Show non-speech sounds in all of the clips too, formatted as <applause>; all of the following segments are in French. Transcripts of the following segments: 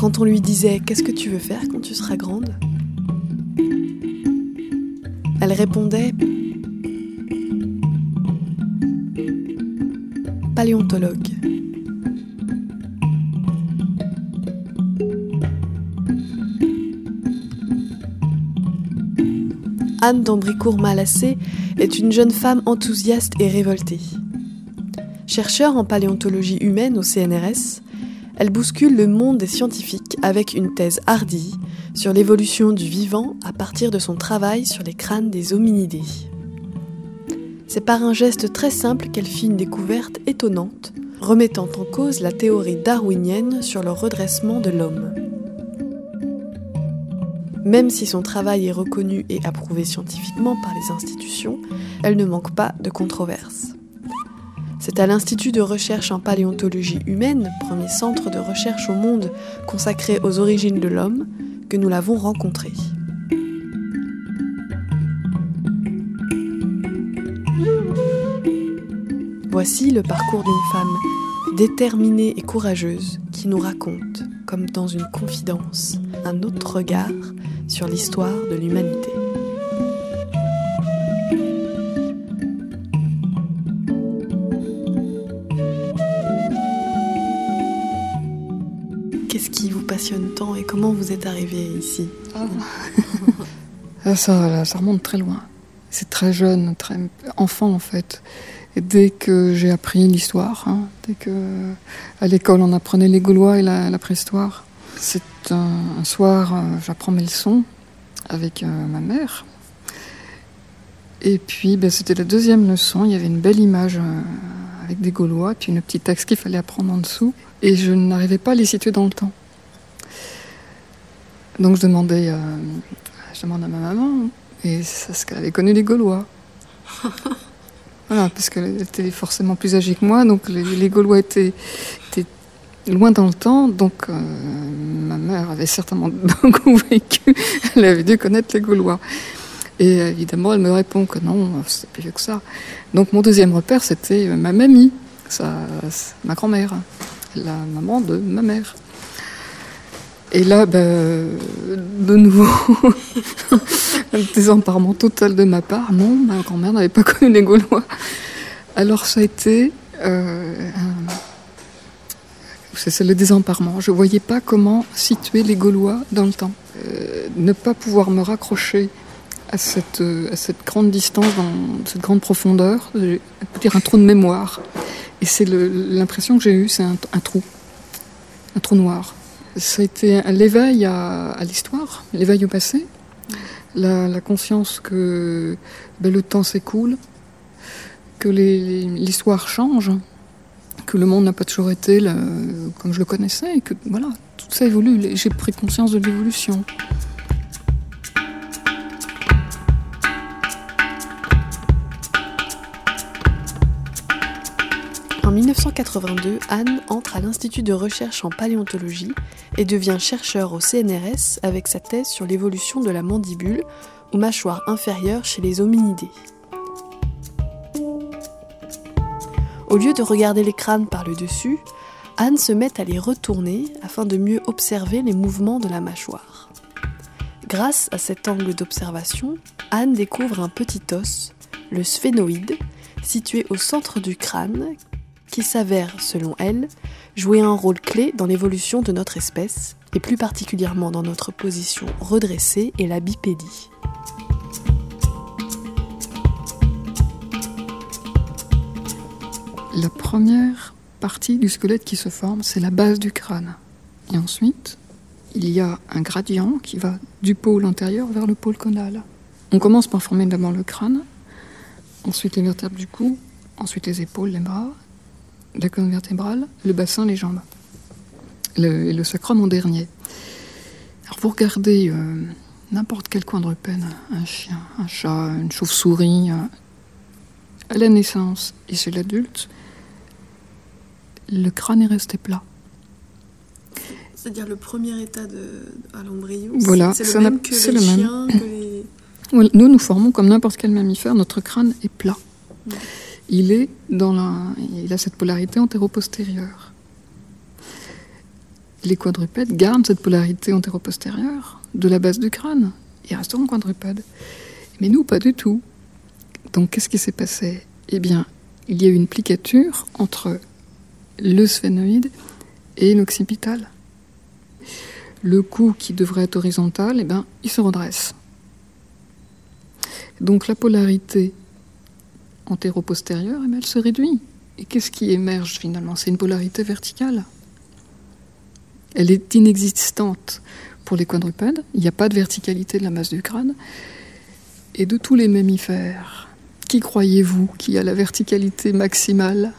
quand on lui disait Qu'est-ce que tu veux faire quand tu seras grande? Elle répondait Paléontologue. Anne d'Ambricourt-Malassé est une jeune femme enthousiaste et révoltée. Chercheur en paléontologie humaine au CNRS, elle bouscule le monde des scientifiques avec une thèse hardie sur l'évolution du vivant à partir de son travail sur les crânes des hominidés. C'est par un geste très simple qu'elle fit une découverte étonnante, remettant en cause la théorie darwinienne sur le redressement de l'homme. Même si son travail est reconnu et approuvé scientifiquement par les institutions, elle ne manque pas de controverses. C'est à l'Institut de recherche en paléontologie humaine, premier centre de recherche au monde consacré aux origines de l'homme, que nous l'avons rencontrée. Voici le parcours d'une femme déterminée et courageuse qui nous raconte, comme dans une confidence, un autre regard sur l'histoire de l'humanité. Et comment vous êtes arrivé ici ah, ça, ça remonte très loin. C'est très jeune, très enfant en fait. Dès que j'ai appris l'histoire, hein, dès que à l'école on apprenait les Gaulois et la préhistoire, c'est un, soir, euh, j'apprends mes leçons avec euh, ma mère. Et puis, ben, c'était la deuxième leçon. Il y avait une belle image euh, avec des Gaulois, puis une petite texte qu'il fallait apprendre en dessous. Et je n'arrivais pas à les situer dans le temps. Donc, je demandais, je demande à ma maman, et c'est ce qu'elle avait connu les Gaulois. <laughs> voilà, parce qu'elle était forcément plus âgée que moi, donc les, Gaulois étaient, étaient loin dans le temps, donc euh, ma mère avait certainement <laughs> beaucoup vécu, elle avait dû connaître les Gaulois. Et évidemment, elle me répond que non, c'est plus vieux que ça. Donc mon deuxième repère, c'était ma mamie, ma grand-mère, la maman de ma mère. Et là, ben, de nouveau, <laughs> un désemparement total de ma part. Non, ma grand-mère n'avait pas connu les Gaulois. Alors ça a été euh, c'est le désemparement. Je ne voyais pas comment situer les Gaulois dans le temps. Euh, ne pas pouvoir me raccrocher à cette, grande distance, dans cette grande profondeur, dire un trou de mémoire. Et c'est l'impression que j'ai eue, c'est un, trou, un trou noir. Été l'éveil à, l'histoire, l'éveil au passé, la, conscience que ben, le temps s'écoule, que l'histoire change, que le monde n'a pas toujours été comme je le connaissais et que voilà, tout ça évolue. J'ai pris conscience de l'évolution. 1982, Anne entre à l'Institut de recherche en paléontologie et devient chercheur au CNRS avec sa thèse sur l'évolution de la mandibule ou mâchoire inférieure chez les hominidés. Au lieu de regarder les crânes par le dessus, Anne se met à les retourner afin de mieux observer les mouvements de la mâchoire. Grâce à cet angle d'observation, Anne découvre un petit os, le sphénoïde, situé au centre du crâne, qui s'avère, selon elle, jouer un rôle clé dans l'évolution de notre espèce, et plus particulièrement dans notre position redressée et la bipédie. La première partie du squelette qui se forme, c'est la base du crâne. Et ensuite, il y a un gradient qui va du pôle antérieur vers le pôle conal. On commence par former d'abord le crâne, ensuite les vertèbres du cou, ensuite les épaules, les bras, la colonne vertébrale, le bassin, les jambes. et le sacrum en dernier. Alors vous regardez euh, n'importe quel coin de peine, un chien, un chat, une chauve-souris, à la naissance et chez l'adulte, le crâne est resté plat. C'est-à-dire le premier état de, à l'embryo Voilà, c'est le même que les chiens, Nous, nous formons comme n'importe quel mammifère, notre crâne est plat. Il a cette polarité antéro-postérieure. les quadrupèdes gardent cette polarité antéro-postérieure de la base du crâne. Ils resteront quadrupèdes. Mais nous, pas du tout. Donc, qu'est-ce qui s'est passé? Eh bien, il y a eu une plicature entre le sphénoïde et l'occipital. Le cou qui devrait être horizontal, eh bien, il se redresse. Donc la polarité antéro-postérieure, eh elle se réduit. Et qu'est-ce qui émerge finalement? C'est une polarité verticale. Elle est inexistante pour les quadrupèdes. Il n'y a pas de verticalité de la masse du crâne. Et de tous les mammifères, qui croyez-vous qui a la verticalité maximale?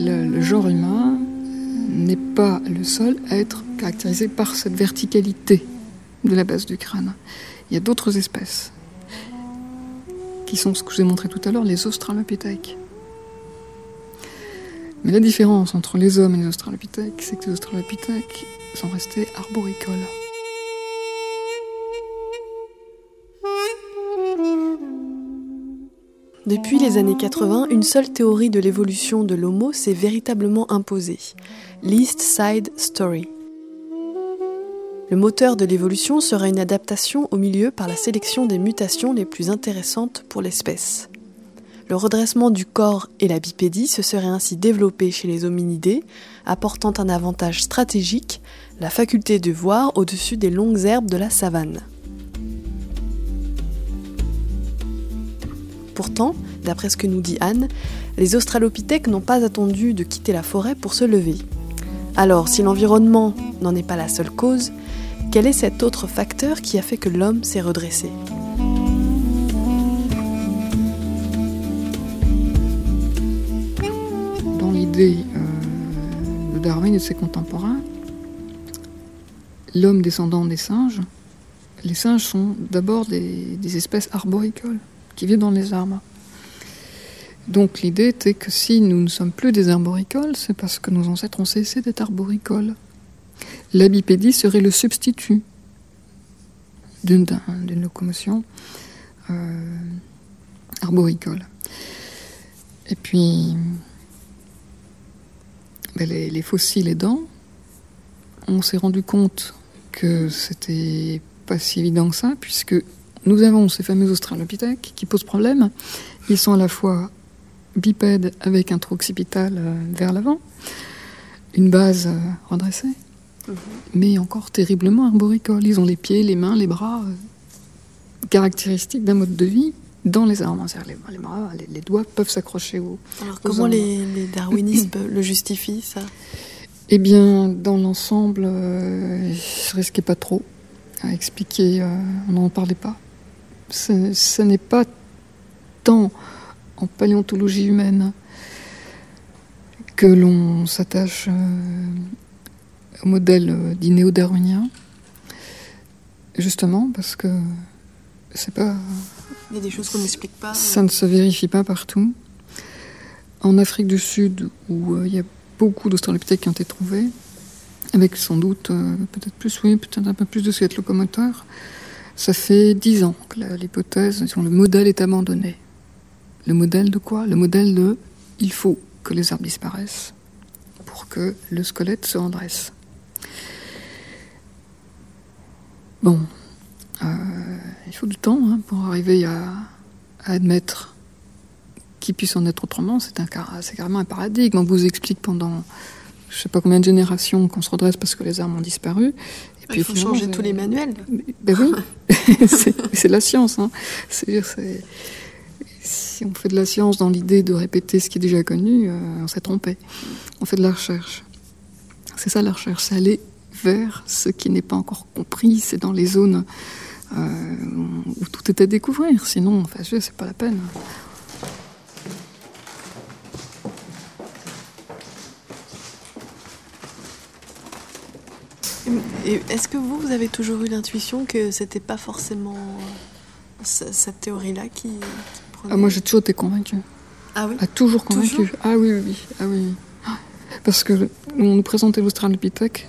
Le, genre humain n'est pas le seul à être caractérisé par cette verticalité de la base du crâne. Il y a d'autres espèces qui sont ce que je vous ai montré tout à l'heure, les australopithèques. Mais la différence entre les hommes et les australopithèques, c'est que les australopithèques sont restés arboricoles. Depuis les années 80, une seule théorie de l'évolution de l'Homo s'est véritablement imposée, l'East Side Story. Le moteur de l'évolution sera une adaptation au milieu par la sélection des mutations les plus intéressantes pour l'espèce. Le redressement du corps et la bipédie se seraient ainsi développés chez les hominidés, apportant un avantage stratégique, la faculté de voir au-dessus des longues herbes de la savane. Pourtant, d'après ce que nous dit Anne, les australopithèques n'ont pas attendu de quitter la forêt pour se lever. Alors, si l'environnement n'en est pas la seule cause, quel est cet autre facteur qui a fait que l'homme s'est redressé? Dans l'idée euh, de Darwin et de ses contemporains, l'homme descendant des singes, les singes sont d'abord des espèces arboricoles qui vit dans les arbres. Donc l'idée était que si nous ne sommes plus des arboricoles, c'est parce que nos ancêtres ont cessé d'être arboricoles. La bipédie serait le substitut d'une locomotion euh, arboricole. Et puis, ben, les, les, fossiles aidants, on s'est rendu compte que c'était pas si évident que ça, puisque nous avons ces fameux australopithèques qui posent problème. Ils sont à la fois bipèdes avec un trou occipital euh, vers l'avant, une base euh, redressée, mhm. mais encore terriblement arboricoles. Ils ont les pieds, les mains, les bras euh, caractéristiques d'un mode de vie dans les arbres. Les, les, bras, les, doigts peuvent s'accrocher au. Alors comment les, darwinistes le justifient ça? Eh bien, dans l'ensemble, euh, je risquais pas trop à expliquer. on n'en parlait pas ce, n'est pas tant en paléontologie humaine que l'on s'attache euh, au modèle euh, dit néo-darwinien, justement parce que c'est pas. Il y a des choses qu'on n'explique pas. Ça ne se vérifie pas partout. En Afrique du Sud, où euh, il y a beaucoup d'australopithèques qui ont été trouvés, avec sans doute peut-être plus, oui, peut-être un peu plus de squelettes locomoteurs, ça fait dix ans que l'hypothèse, le modèle est abandonné. Le modèle de quoi? Le modèle de il faut que les arbres disparaissent pour que le squelette se redresse. Bon, euh, il faut du temps hein, pour arriver à, admettre qu'il puisse en être autrement. C'est carrément un paradigme. On vous explique pendant je ne sais pas combien de générations qu'on se redresse parce que les arbres ont disparu. Il faut changer tous les manuels. Ben oui, <laughs> c'est la science. Hein. Si on fait de la science dans l'idée de répéter ce qui est déjà connu, euh, on s'est trompé. On fait de la recherche. C'est ça la recherche, c'est aller vers ce qui n'est pas encore compris. C'est dans les zones euh, où tout est à découvrir. Sinon, enfin, c'est pas la peine. Est-ce que vous, vous avez toujours eu l'intuition que c'était pas forcément euh, cette théorie-là qui, ah, Moi, j'ai toujours été convaincue. Ah oui a toujours convaincue. Ah oui, oui, oui. Ah oui. Parce que on nous présentait l'Australopithèque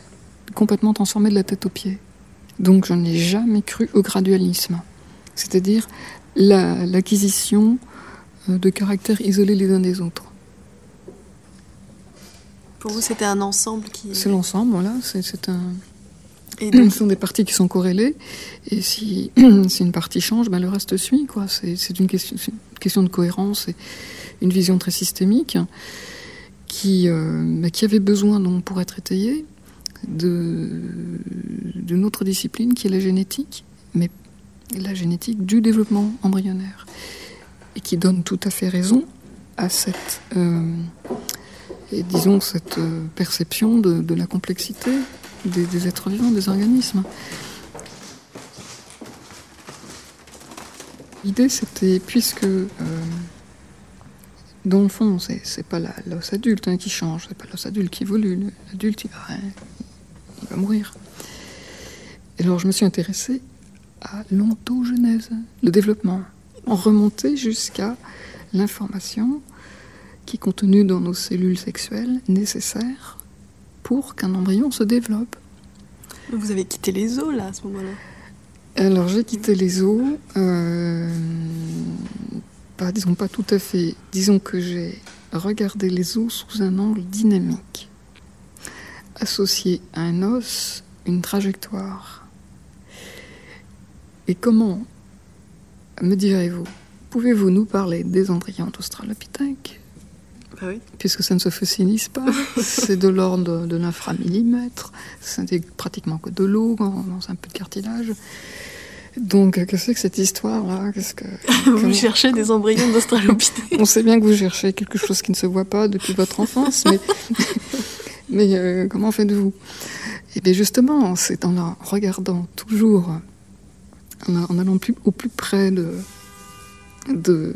complètement transformé de la tête aux pieds. Donc je n'ai jamais cru au gradualisme. C'est-à-dire l'acquisition de caractères isolés les uns des autres. Pour vous, c'était un ensemble qui. C'est l'ensemble, voilà. C'est un. Et donc... Ce sont des parties qui sont corrélées. Et si, <clears throat> si une partie change, ben le reste suit. Quoi. C'est, une, question, une question de cohérence et une vision très systémique qui, euh, ben, qui avait besoin, donc, pour être étayée, de, d'une autre discipline qui est la génétique, mais la génétique du développement embryonnaire. Et qui donne tout à fait raison à cette. Euh, et disons cette euh, perception de, la complexité des, êtres vivants, des organismes. L'idée, c'était, puisque, euh, dans le fond, c'est pas l'os adulte hein, qui change, c'est pas l'os adulte qui évolue, l'adulte, il va, mourir. Et alors, je me suis intéressée à l'ontogenèse, le développement, en remonter jusqu'à l'information qui est contenu dans nos cellules sexuelles nécessaires pour qu'un embryon se développe. Vous avez quitté les os là à ce moment-là? Alors j'ai quitté les os, euh, pas, disons pas tout à fait. Disons que j'ai regardé les os sous un angle dynamique, associé à un os, une trajectoire. Et comment, me direz-vous, pouvez-vous nous parler des embryons d'Australopithèque? Ah puisque ça ne se fossilise pas. <laughs> c'est de l'ordre de, l'inframillimètre. C'est pratiquement que de l'eau dans, un peu de cartilage. Donc, qu'est-ce que c'est que cette histoire-là Qu'est-ce que <laughs> vous cherchez des embryons d'Australopithèque <laughs> On sait bien que vous cherchez quelque chose qui ne se voit pas depuis votre enfance, mais, mais euh, comment faites-vous Eh bien, justement, c'est en regardant toujours, en allant plus, au plus près de, de,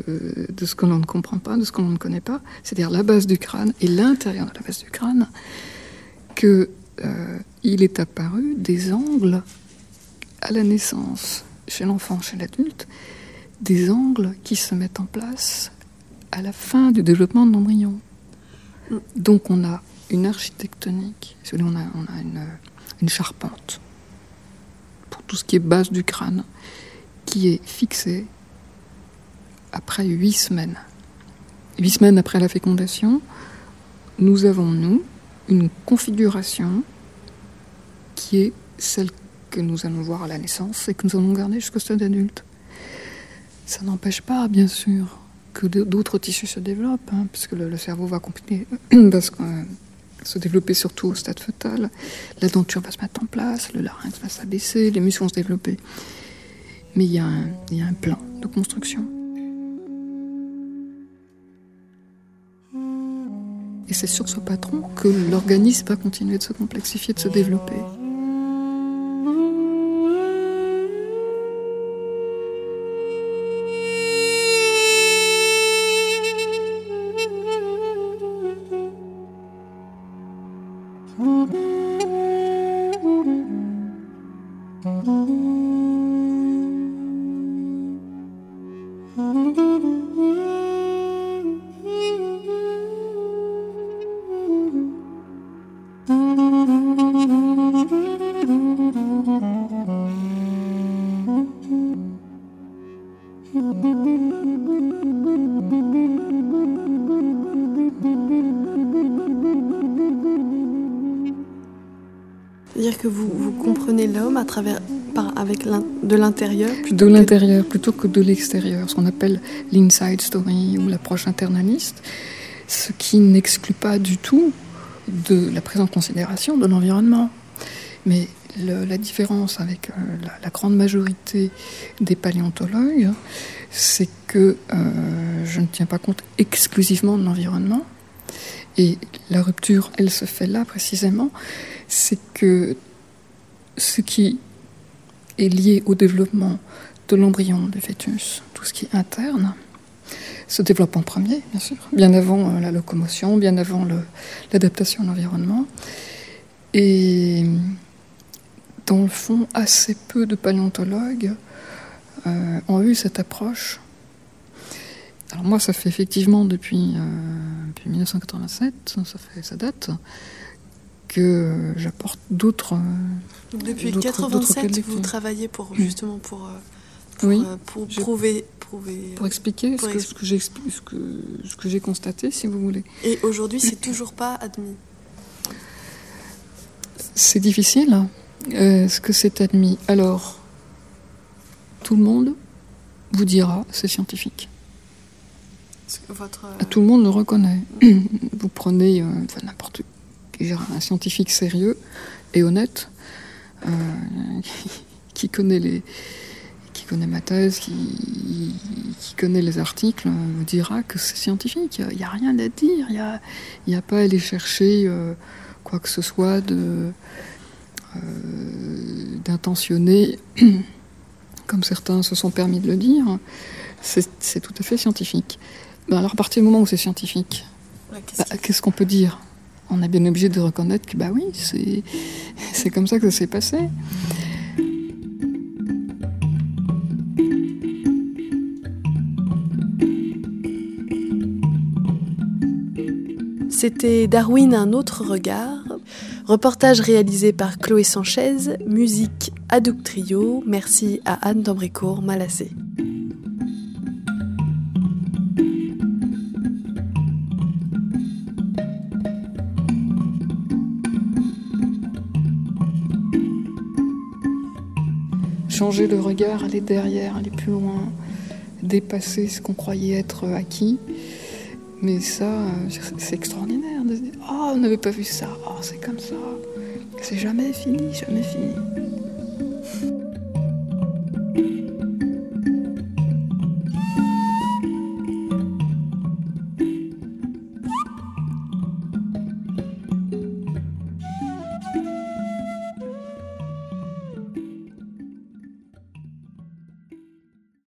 ce que l'on ne comprend pas, de ce que l'on ne connaît pas, c'est-à-dire la base du crâne et l'intérieur de la base du crâne, que euh, est apparu des angles à la naissance, chez l'enfant, chez l'adulte, des angles qui se mettent en place à la fin du développement de l'embryon. Donc on a une architectonique, on a, une charpente pour tout ce qui est base du crâne, qui est fixée après huit semaines. Huit semaines après la fécondation, nous avons, nous, une configuration qui est celle que nous allons voir à la naissance et que nous allons garder jusqu'au stade adulte. Ça n'empêche pas, bien sûr, que d'autres tissus se développent, hein, puisque le, cerveau va <clears throat> euh, se développer surtout au stade fœtal. La denture va se mettre en place, le larynx va s'abaisser, les muscles vont se développer. Mais il y, a un plan de construction. Et c'est sur ce patron que l'organisme va continuer de se complexifier, de se développer. Dire que vous, vous comprenez l'homme à travers, par, avec de l'intérieur De l'intérieur plutôt que de l'extérieur, ce qu'on appelle l'inside story ou l'approche internaliste, ce qui n'exclut pas du tout de la prise en considération de l'environnement. Mais la différence avec euh, la, grande majorité des paléontologues, c'est que euh, je ne tiens pas compte exclusivement de l'environnement. Et la rupture, elle se fait là précisément, c'est que ce qui est lié au développement de l'embryon du fœtus, tout ce qui est interne, se développe en premier, bien sûr, bien avant euh, la locomotion, bien avant l'adaptation à l'environnement. Et dans le fond, assez peu de paléontologues euh, ont eu cette approche. Alors moi, ça fait effectivement depuis, 1987, euh, ça, fait, ça date, que j'apporte d'autres. Depuis 1987, vous travaillez pour justement pour, pour, pour prouver, prouver. Pour expliquer Pour ce, que, j'ai ce que, constaté, si vous voulez. Et aujourd'hui, c'est toujours pas admis. C'est difficile. hein. Euh, Est-ce que c'est admis? Alors, tout le monde vous dira c'est scientifique. Ah, Tout le monde le reconnaît. <clears throat> Vous prenez euh, n'importe un scientifique sérieux et honnête euh, <laughs> qui connaît les qui connaît ma thèse, qui, connaît les articles, euh, vous dira que c'est scientifique. Il n'y a rien à dire. Il n'y a, pas à aller chercher euh, quoi que ce soit de euh, d'intentionné, <clears throat> comme certains se sont permis de le dire. C'est tout à fait scientifique. Ben alors, à partir du moment où c'est scientifique, Ouais, qu'est-ce bah, qu'est-ce qu'on peut dire? On est bien obligé de reconnaître que, bah oui, c'est <laughs> c'est comme ça que ça s'est passé. C'était Darwin un autre regard. Reportage réalisé par Chloé Sanchez, musique Hadouk Trio, merci à Anne d'Ambricourt Changer le regard, aller derrière, aller plus loin, dépasser ce qu'on croyait être acquis. Mais ça, c'est extraordinaire de dire Oh, on n'avait pas vu ça, oh, c'est comme ça. C'est jamais fini, jamais fini.